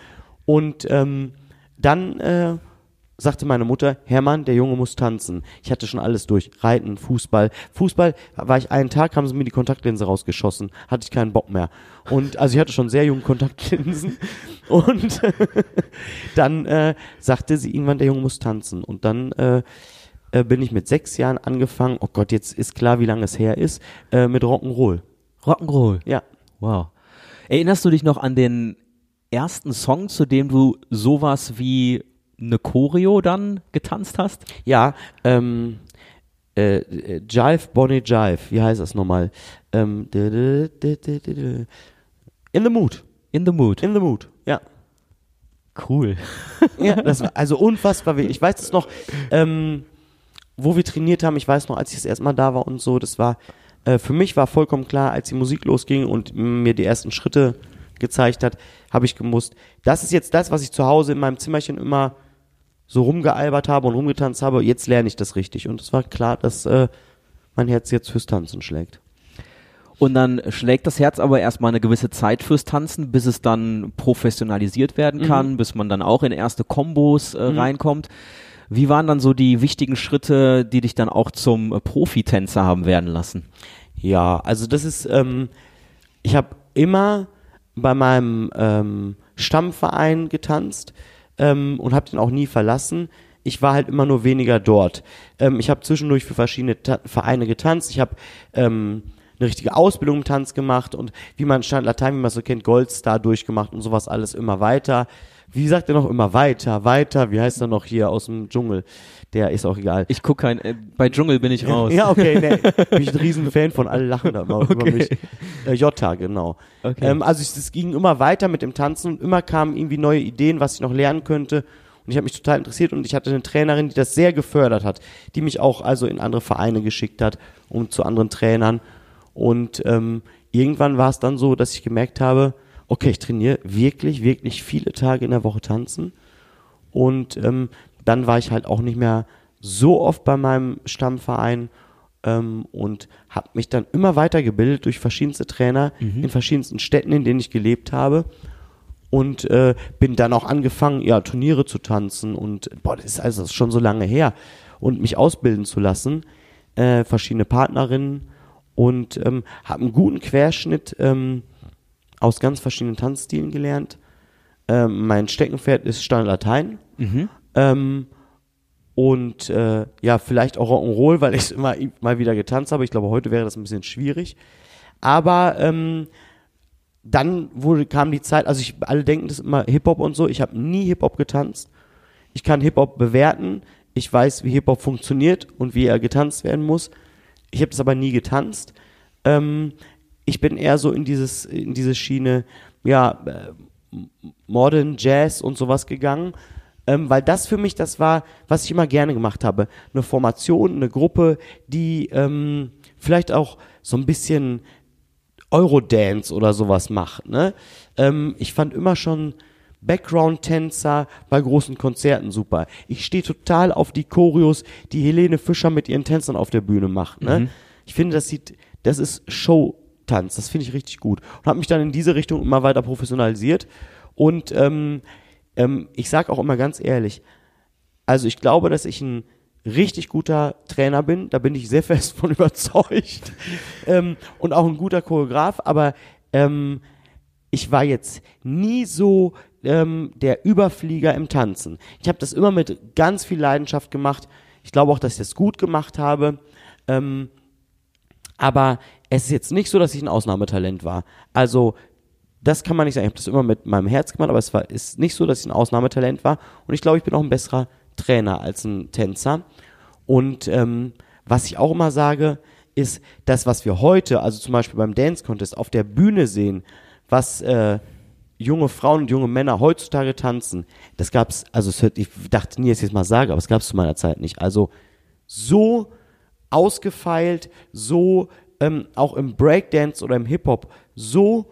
Und ähm, dann äh, sagte meine Mutter, Hermann, der Junge muss tanzen. Ich hatte schon alles durch. Reiten, Fußball. Fußball war ich einen Tag, haben sie mir die Kontaktlinse rausgeschossen. Hatte ich keinen Bock mehr. Und also ich hatte schon sehr junge Kontaktlinsen. <laughs> Und <laughs> dann äh, sagte sie irgendwann, der Junge muss tanzen. Und dann äh, äh, bin ich mit sechs Jahren angefangen, oh Gott, jetzt ist klar, wie lange es her ist, äh, mit Rock'n'Roll. Rock'n'Roll. Ja. Wow. Erinnerst du dich noch an den ersten Song, zu dem du sowas wie eine Choreo dann getanzt hast? Ja, ähm, äh, Jive, Bonnie Jive, wie heißt das nochmal? Ähm, in the mood. In the Mood. In the mood. Ja. Cool. ja das <laughs> war also unfassbar. Ich weiß es noch, ähm, wo wir trainiert haben, ich weiß noch, als ich das erste Mal da war und so, das war, äh, für mich war vollkommen klar, als die Musik losging und mir die ersten Schritte gezeigt hat, habe ich gemusst, das ist jetzt das, was ich zu Hause in meinem Zimmerchen immer so rumgealbert habe und rumgetanzt habe, jetzt lerne ich das richtig. Und es war klar, dass äh, mein Herz jetzt fürs Tanzen schlägt. Und dann schlägt das Herz aber erstmal eine gewisse Zeit fürs Tanzen, bis es dann professionalisiert werden kann, bis man dann auch in erste Kombos äh, reinkommt. Wie waren dann so die wichtigen Schritte, die dich dann auch zum äh, Profitänzer haben werden lassen? Ja, also das ist, ähm, ich habe immer bei meinem ähm, Stammverein getanzt ähm, und habe den auch nie verlassen. Ich war halt immer nur weniger dort. Ähm, ich habe zwischendurch für verschiedene Ta Vereine getanzt. Ich habe ähm, eine richtige Ausbildung im Tanz gemacht und wie man Stand Latein, wie man so kennt, Goldstar durchgemacht und sowas alles immer weiter. Wie sagt er noch immer weiter, weiter? Wie heißt er noch hier aus dem Dschungel? Der ist auch egal. Ich guck kein, äh, bei Dschungel bin ich raus. Ja, okay, nee. <laughs> Bin ich ein riesen Fan von, alle lachen da immer über mich. Äh, Jota, genau. Okay. Ähm, also es es ging immer weiter mit dem Tanzen und immer kamen irgendwie neue Ideen, was ich noch lernen könnte. Und ich habe mich total interessiert und ich hatte eine Trainerin, die das sehr gefördert hat, die mich auch also in andere Vereine geschickt hat und zu anderen Trainern. Und ähm, irgendwann war es dann so, dass ich gemerkt habe, okay, ich trainiere wirklich, wirklich viele Tage in der Woche tanzen. Und ähm, dann war ich halt auch nicht mehr so oft bei meinem Stammverein ähm, und habe mich dann immer weitergebildet durch verschiedenste Trainer in verschiedensten Städten, in denen ich gelebt habe. Und äh, bin dann auch angefangen, ja, Turniere zu tanzen und boah, das ist also schon so lange her. Und mich ausbilden zu lassen, äh, verschiedene Partnerinnen und ähm, habe einen guten Querschnitt ähm, aus ganz verschiedenen Tanzstilen gelernt. Ähm, mein Steckenpferd ist Standard Latein. Ähm, und äh, ja, vielleicht auch Rock'n'Roll, weil ich es immer mal wieder getanzt habe. Ich glaube, heute wäre das ein bisschen schwierig. Aber ähm, dann wurde, kam die Zeit, also ich, alle denken das immer Hip-Hop und so. Ich habe nie Hip-Hop getanzt. Ich kann Hip-Hop bewerten. Ich weiß, wie Hip-Hop funktioniert und wie er getanzt werden muss. Ich habe das aber nie getanzt. Ähm, ich bin eher so in dieses, in diese Schiene, ja, äh, Modern Jazz und sowas gegangen, ähm, weil das für mich das war, was ich immer gerne gemacht habe. Eine Formation, eine Gruppe, die ähm, vielleicht auch so ein bisschen Eurodance oder sowas macht. Ne? Ähm, ich fand immer schon Background-Tänzer bei großen Konzerten super. Ich stehe total auf die Choreos, die Helene Fischer mit ihren Tänzern auf der Bühne macht. Ne? Ich finde, das sieht, das ist Showtanz. Das finde ich richtig gut. Und habe mich dann in diese Richtung immer weiter professionalisiert. Und ähm, ähm, ich sage auch immer ganz ehrlich, also ich glaube, dass ich ein richtig guter Trainer bin, da bin ich sehr <laughs> fest von überzeugt. ähm, und auch ein guter Choreograf, aber ähm, ich war jetzt nie so ähm, der Überflieger im Tanzen. Ich habe das immer mit ganz viel Leidenschaft gemacht. Ich glaube auch, dass ich das gut gemacht habe. Ähm, aber es ist jetzt nicht so, dass ich ein Ausnahmetalent war. Also das kann man nicht sagen. Ich habe das immer mit meinem Herz gemacht, aber es war ist nicht so, dass ich ein Ausnahmetalent war. Und ich glaube, ich bin auch ein besserer Trainer als ein Tänzer. Und ähm, was ich auch immer sage, ist das, was wir heute, also zum Beispiel beim Dance Contest auf der Bühne sehen, was äh, junge Frauen und junge Männer heutzutage tanzen, das gab's, also ich dachte nie, dass ich es mal sage, aber es gab's zu meiner Zeit nicht. Also so ausgefeilt, so ähm, auch im Breakdance oder im Hip-Hop, so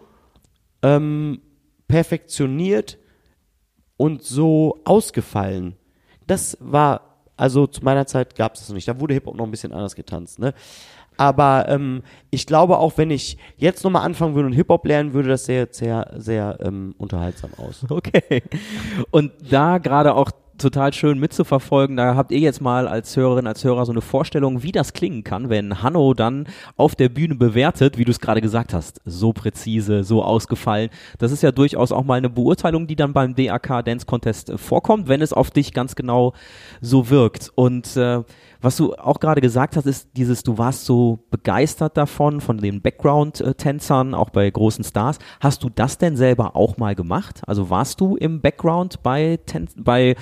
ähm, perfektioniert und so ausgefallen. Das war, also zu meiner Zeit gab es das nicht. Da wurde Hip-Hop noch ein bisschen anders getanzt, ne? Aber ähm, ich glaube auch, wenn ich jetzt nochmal anfangen würde und Hip-Hop lernen würde, das sähe sehr, sehr ähm, unterhaltsam aus. <laughs> Okay. Und da gerade auch total schön mitzuverfolgen. Da habt ihr jetzt mal als Hörerin, als Hörer so eine Vorstellung, wie das klingen kann, wenn Hanno dann auf der Bühne bewertet, wie du es gerade gesagt hast, so präzise, so ausgefallen. Das ist ja durchaus auch mal eine Beurteilung, die dann beim DAK Dance Contest vorkommt, wenn es auf dich ganz genau so wirkt. Und äh, was du auch gerade gesagt hast, ist dieses, du warst so begeistert davon, von den Background-Tänzern, auch bei großen Stars. Hast du das denn selber auch mal gemacht? Also warst du im Background bei, Tän bei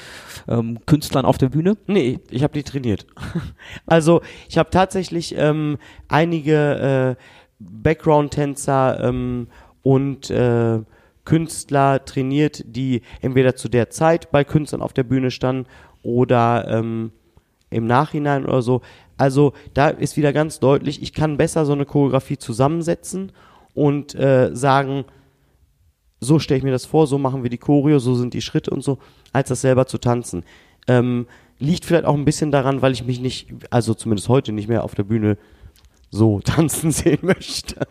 ähm, Künstlern auf der Bühne? Nee, ich habe die trainiert. <laughs> also ich habe tatsächlich ähm, einige äh, Background-Tänzer ähm, und äh, Künstler trainiert, die entweder zu der Zeit bei Künstlern auf der Bühne standen oder ähm, im Nachhinein oder so. Also da ist wieder ganz deutlich, ich kann besser so eine Choreografie zusammensetzen und äh, sagen, so stelle ich mir das vor, so machen wir die Choreo, so sind die Schritte und so, als das selber zu tanzen. Ähm, liegt vielleicht auch ein bisschen daran, weil ich mich nicht, also zumindest heute nicht mehr auf der Bühne so <laughs> tanzen sehen möchte.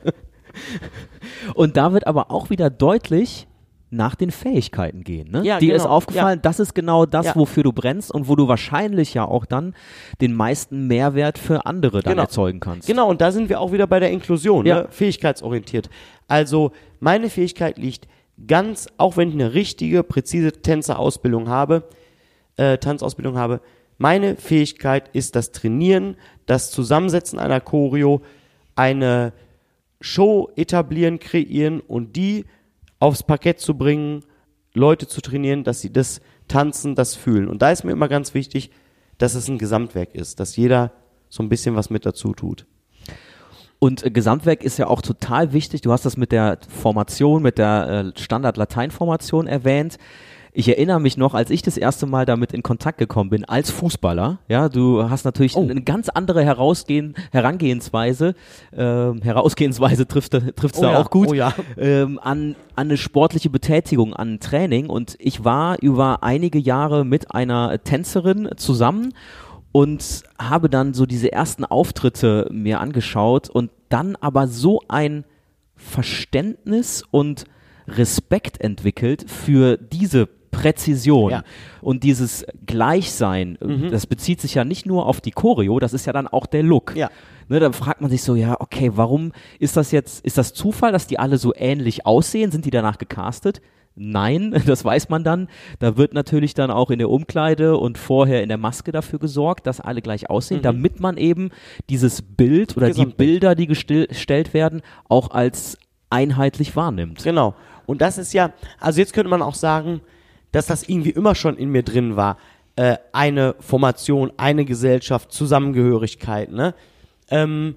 Und da wird aber auch wieder deutlich, nach den Fähigkeiten gehen. Ne? Ja, Dir genau. ist aufgefallen, Ja. das ist genau das, Ja. wofür du brennst und wo du wahrscheinlich ja auch dann den meisten Mehrwert für andere dann Genau. erzeugen kannst. Genau, und da sind wir auch wieder bei der Inklusion, Ja. ne? fähigkeitsorientiert. Also meine Fähigkeit liegt ganz, auch wenn ich eine richtige, präzise Tänzerausbildung habe, äh, Tanzausbildung habe, meine Fähigkeit ist das Trainieren, das Zusammensetzen einer Choreo, eine Show etablieren, kreieren und die aufs Parkett zu bringen, Leute zu trainieren, dass sie das tanzen, das fühlen. Und da ist mir immer ganz wichtig, dass es ein Gesamtwerk ist, dass jeder so ein bisschen was mit dazu tut. Und äh, Gesamtwerk ist ja auch total wichtig. Du hast das mit der Formation, mit der äh, Standard-Latein-Formation erwähnt. Ich erinnere mich noch, als ich das erste Mal damit in Kontakt gekommen bin, als Fußballer. Ja, du hast natürlich Oh. eine ganz andere Herausgehen, Herangehensweise. Ähm, Herausgehensweise trifft, trifft Oh da ja, auch gut. oh ja. ähm, an, an eine sportliche Betätigung, an Training. Und ich war über einige Jahre mit einer Tänzerin zusammen und habe dann so diese ersten Auftritte mir angeschaut und dann aber so ein Verständnis und Respekt entwickelt für diese Präzision Ja. und dieses Gleichsein. Das bezieht sich ja nicht nur auf die Choreo, das ist ja dann auch der Look. Ja. Ne, da fragt man sich so, ja, okay, warum ist das jetzt, ist das Zufall, dass die alle so ähnlich aussehen? Sind die danach gecastet? Nein, <laughs> das weiß man dann. Da wird natürlich dann auch in der Umkleide und vorher in der Maske dafür gesorgt, dass alle gleich aussehen, damit man eben dieses Bild oder die Gesamtbild. Bilder, die gestellt werden, auch als einheitlich wahrnimmt. Genau. Und das ist ja, also jetzt könnte man auch sagen, dass das irgendwie immer schon in mir drin war. Äh, eine Formation, eine Gesellschaft, Zusammengehörigkeit, ne? Ähm,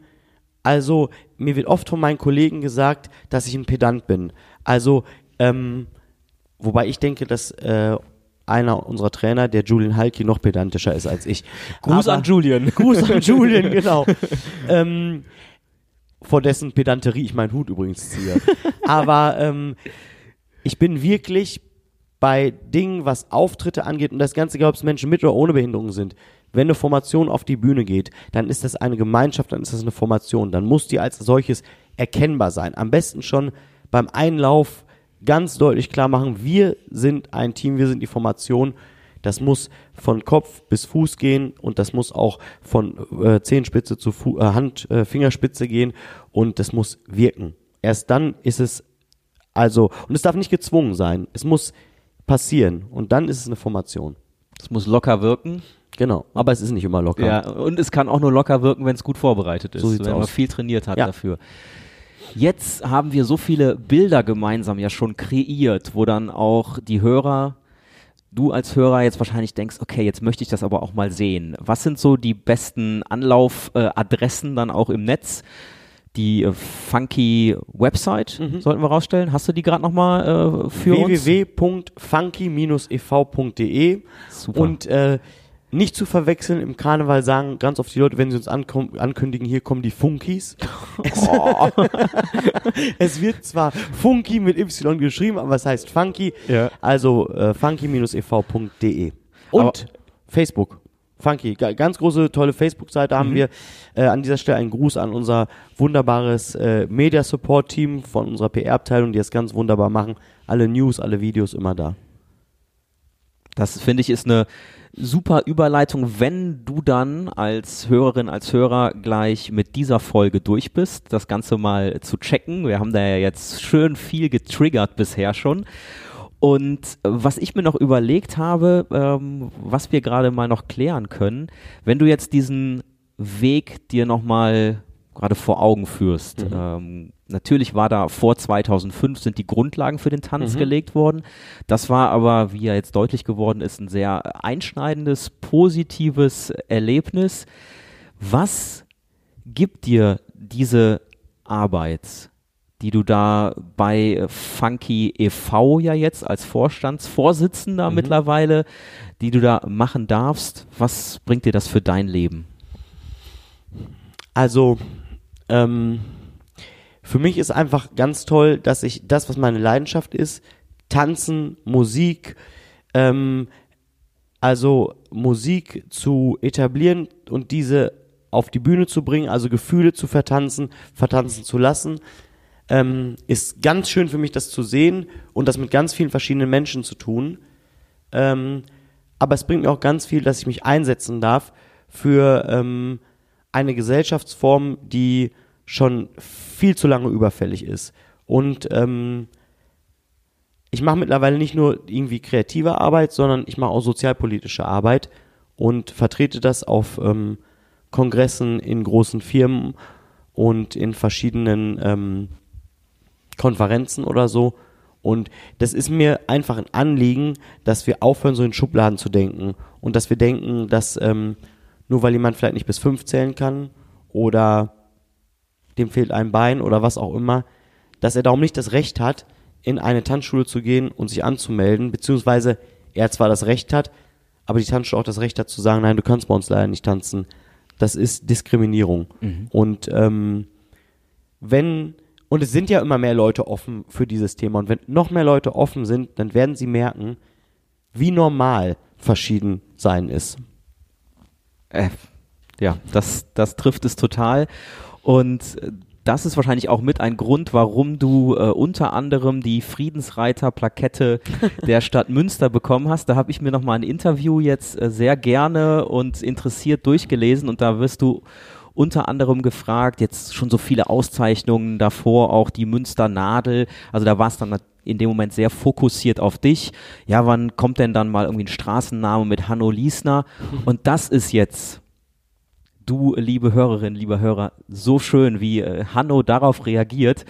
also, mir wird oft von meinen Kollegen gesagt, dass ich ein Pedant bin. Also, ähm, wobei ich denke, dass äh, einer unserer Trainer, der Julian Halki, noch pedantischer ist als ich. Gruß Aber- an Julian. <laughs> Gruß an <laughs> Julian, genau. ähm, vor dessen Pedanterie ich meinen Hut übrigens ziehe. <laughs> Aber ähm, ich bin wirklich bei Dingen, was Auftritte angeht und das Ganze, ob es Menschen mit oder ohne Behinderung sind, wenn eine Formation auf die Bühne geht, dann ist das eine Gemeinschaft, dann ist das eine Formation, dann muss die als solches erkennbar sein. Am besten schon beim Einlauf ganz deutlich klar machen, wir sind ein Team, wir sind die Formation. Das muss von Kopf bis Fuß gehen und das muss auch von äh, Zehenspitze zu Fu äh, Hand, äh, Fingerspitze gehen und das muss wirken. Erst dann ist es also, und es darf nicht gezwungen sein. Es muss passieren und dann ist es eine Formation. Das muss locker wirken. Genau. Aber es ist nicht immer locker. Ja, und es kann auch nur locker wirken, wenn es gut vorbereitet ist, So wenn man aus. viel trainiert hat Ja. dafür. Jetzt haben wir so viele Bilder gemeinsam ja schon kreiert, wo dann auch die Hörer du als Hörer jetzt wahrscheinlich denkst, okay, jetzt möchte ich das aber auch mal sehen. Was sind so die besten Anlaufadressen äh, dann auch im Netz? Die äh, funky Website mhm. sollten wir rausstellen. Hast du die gerade nochmal äh, für www.funky-ev.de und äh, nicht zu verwechseln, im Karneval sagen ganz oft die Leute, wenn sie uns ankündigen, hier kommen die Funkies. Oh. <laughs> <laughs> es wird zwar Funky mit Y geschrieben, aber es heißt Funky. Ja. Also äh, funky-ev.de. Und aber Facebook. Funky, ganz große, tolle Facebook-Seite haben mhm. wir. Äh, an dieser Stelle einen Gruß an unser wunderbares äh, Media-Support-Team von unserer PR-Abteilung, die das ganz wunderbar machen. Alle News, alle Videos immer da. Das finde ich ist eine super Überleitung, wenn du dann als Hörerin, als Hörer gleich mit dieser Folge durch bist, das Ganze mal zu checken. Wir haben da ja jetzt schön viel getriggert bisher schon. Und was ich mir noch überlegt habe, ähm, was wir gerade mal noch klären können, wenn du jetzt diesen Weg dir nochmal gerade vor Augen führst. Mhm. Ähm, natürlich war da vor 2005 sind die Grundlagen für den Tanz mhm. gelegt worden. Das war aber, wie ja jetzt deutlich geworden ist, ein sehr einschneidendes, positives Erlebnis. Was gibt dir diese Arbeit, die du da bei Funky e.V. ja jetzt als Vorstandsvorsitzender mhm. mittlerweile, die du da machen darfst, was bringt dir das für dein Leben? Also ähm, für mich ist einfach ganz toll, dass ich das, was meine Leidenschaft ist, Tanzen, Musik, ähm, also Musik zu etablieren und diese auf die Bühne zu bringen, also Gefühle zu vertanzen, vertanzen zu lassen, ähm, ist ganz schön für mich, das zu sehen und das mit ganz vielen verschiedenen Menschen zu tun. Ähm, aber es bringt mir auch ganz viel, dass ich mich einsetzen darf für ähm, eine Gesellschaftsform, die schon viel zu lange überfällig ist. Und ähm, ich mache mittlerweile nicht nur irgendwie kreative Arbeit, sondern ich mache auch sozialpolitische Arbeit und vertrete das auf ähm, Kongressen in großen Firmen und in verschiedenen ähm, Konferenzen oder so. Und das ist mir einfach ein Anliegen, dass wir aufhören, so in Schubladen zu denken und dass wir denken, dass ähm, nur weil jemand vielleicht nicht bis fünf zählen kann oder dem fehlt ein Bein oder was auch immer, dass er darum nicht das Recht hat, in eine Tanzschule zu gehen und sich anzumelden, beziehungsweise er zwar das Recht hat, aber die Tanzschule auch das Recht hat zu sagen, nein, du kannst bei uns leider nicht tanzen. Das ist Diskriminierung. Mhm. Und ähm, wenn, und es sind ja immer mehr Leute offen für dieses Thema, und wenn noch mehr Leute offen sind, dann werden sie merken, wie normal verschieden sein ist. Äh, ja, das, das trifft es total. Und das ist wahrscheinlich auch mit ein Grund, warum du äh, unter anderem die Friedensreiter-Plakette <laughs> der Stadt Münster bekommen hast. Da habe ich mir nochmal ein Interview jetzt äh, sehr gerne und interessiert durchgelesen und da wirst du unter anderem gefragt, jetzt schon so viele Auszeichnungen davor, auch die Münster Nadel. Also da war es dann in dem Moment sehr fokussiert auf dich. Ja, wann kommt denn dann mal irgendwie ein Straßenname mit Hanno Liesner? <laughs> Und das ist jetzt du, liebe Hörerin, lieber Hörer, so schön, wie äh, Hanno darauf reagiert.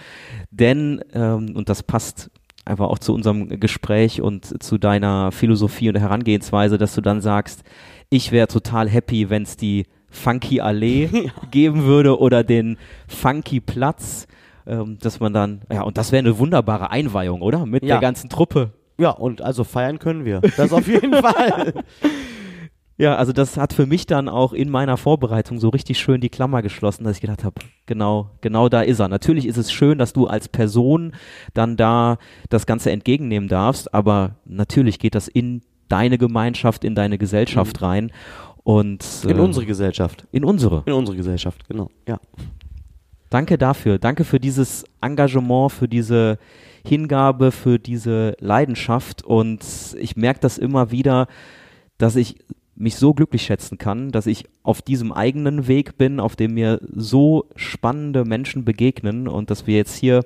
Denn, ähm, und das passt einfach auch zu unserem Gespräch und zu deiner Philosophie und Herangehensweise, dass du dann sagst, ich wäre total happy, wenn es die Funky Allee <laughs> geben würde oder den Funky Platz, ähm, dass man dann, ja, und das wäre eine wunderbare Einweihung, oder? Mit ja. der ganzen Truppe. Ja, und also feiern können wir. Das auf jeden <laughs> Fall. Ja, also das hat für mich dann auch in meiner Vorbereitung so richtig schön die Klammer geschlossen, dass ich gedacht habe, genau, genau da ist er. Natürlich ist es schön, dass du als Person dann da das Ganze entgegennehmen darfst, aber natürlich geht das in deine Gemeinschaft, in deine Gesellschaft mhm. rein und in äh, unsere Gesellschaft. In unsere. In unsere Gesellschaft, genau. Ja. Danke dafür. Danke für dieses Engagement, für diese Hingabe, für diese Leidenschaft und ich merke das immer wieder, dass ich mich so glücklich schätzen kann, dass ich auf diesem eigenen Weg bin, auf dem mir so spannende Menschen begegnen und dass wir jetzt hier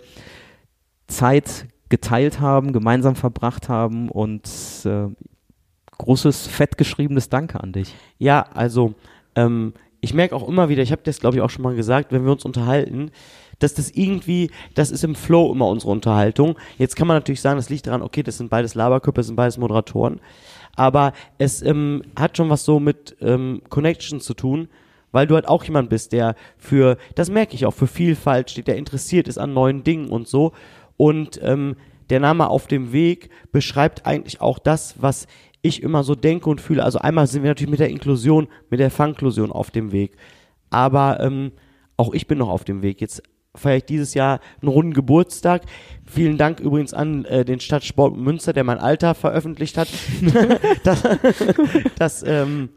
Zeit geteilt haben, gemeinsam verbracht haben und äh, großes, fettgeschriebenes Danke an dich. Ja, also ähm, ich merke auch immer wieder, ich habe das glaube ich auch schon mal gesagt, wenn wir uns unterhalten, dass das irgendwie, das ist im Flow immer unsere Unterhaltung. Jetzt kann man natürlich sagen, das liegt daran, okay, das sind beides Laberköpfe, das sind beides Moderatoren. aber es ähm, hat schon was so mit ähm, Connection zu tun, weil du halt auch jemand bist, der für, das merke ich auch, für Vielfalt steht, der interessiert ist an neuen Dingen und so. Und ähm, der Name auf dem Weg beschreibt eigentlich auch das, was ich immer so denke und fühle. Also einmal sind wir natürlich mit der Inklusion, mit der Funklusion auf dem Weg. Aber ähm, auch ich bin noch auf dem Weg. Jetzt feiere ich dieses Jahr einen runden Geburtstag. Vielen Dank übrigens an äh, den Stadtsport Münster, der mein Alter veröffentlicht hat. <laughs> <laughs> das, das ähm,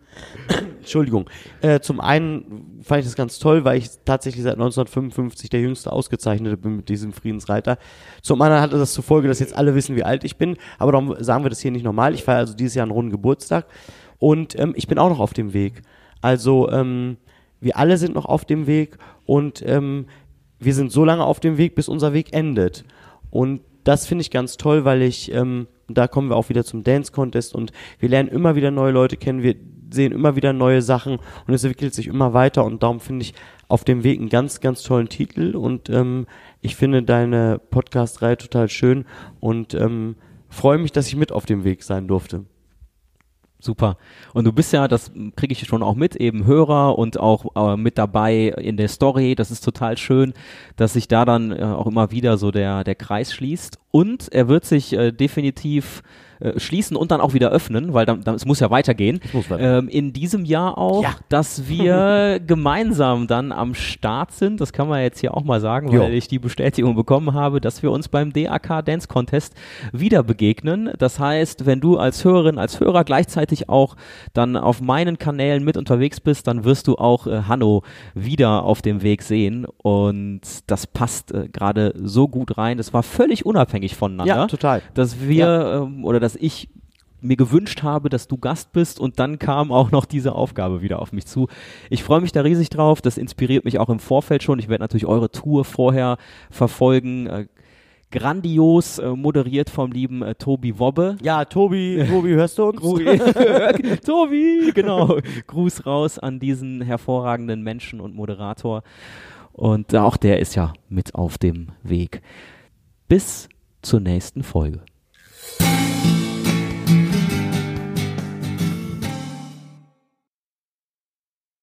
Entschuldigung. Äh, zum einen fand ich das ganz toll, weil ich tatsächlich seit 1955 der jüngste Ausgezeichnete bin mit diesem Friedensreiter. Zum anderen hatte das zur Folge, dass jetzt alle wissen, wie alt ich bin. Aber darum sagen wir das hier nicht normal. Ich feiere also dieses Jahr einen runden Geburtstag. Und ähm, ich bin auch noch auf dem Weg. Also ähm, wir alle sind noch auf dem Weg und ähm, wir sind so lange auf dem Weg, bis unser Weg endet. Und das finde ich ganz toll, weil ich, ähm, da kommen wir auch wieder zum Dance Contest und wir lernen immer wieder neue Leute kennen, wir sehen immer wieder neue Sachen und es entwickelt sich immer weiter und darum finde ich auf dem Weg einen ganz, ganz tollen Titel und ähm, ich finde deine Podcast-Reihe total schön und ähm, freue mich, dass ich mit auf dem Weg sein durfte. Super. Und du bist ja, das kriege ich schon auch mit, eben Hörer und auch äh, mit dabei in der Story. Das ist total schön, dass sich da dann äh, auch immer wieder so der, der Kreis schließt. Und er wird sich äh, definitiv äh, schließen und dann auch wieder öffnen, weil dann, dann es muss ja weitergehen. Muss. Ähm, in diesem Jahr auch, Ja. dass wir <laughs> gemeinsam dann am Start sind. Das kann man jetzt hier auch mal sagen, weil Jo. ich die Bestätigung bekommen habe, dass wir uns beim DAK Dance Contest wieder begegnen. Das heißt, wenn du als Hörerin, als Hörer gleichzeitig auch dann auf meinen Kanälen mit unterwegs bist, dann wirst du auch äh, Hanno wieder auf dem Weg sehen und das passt äh, gerade so gut rein. Das war völlig unabhängig voneinander Ja, total. dass wir ähm, oder dass ich mir gewünscht habe, dass du Gast bist und dann kam auch noch diese Aufgabe wieder auf mich zu. Ich freue mich da riesig drauf, das inspiriert mich auch im Vorfeld schon. Ich werde natürlich eure Tour vorher verfolgen. Äh, grandios äh, moderiert vom lieben äh, Tobi Wobbe. Ja, Tobi, Tobi, hörst du uns? <laughs> Tobi, genau. Gruß raus an diesen hervorragenden Menschen und Moderator. Und auch der ist ja mit auf dem Weg. Bis zur nächsten Folge.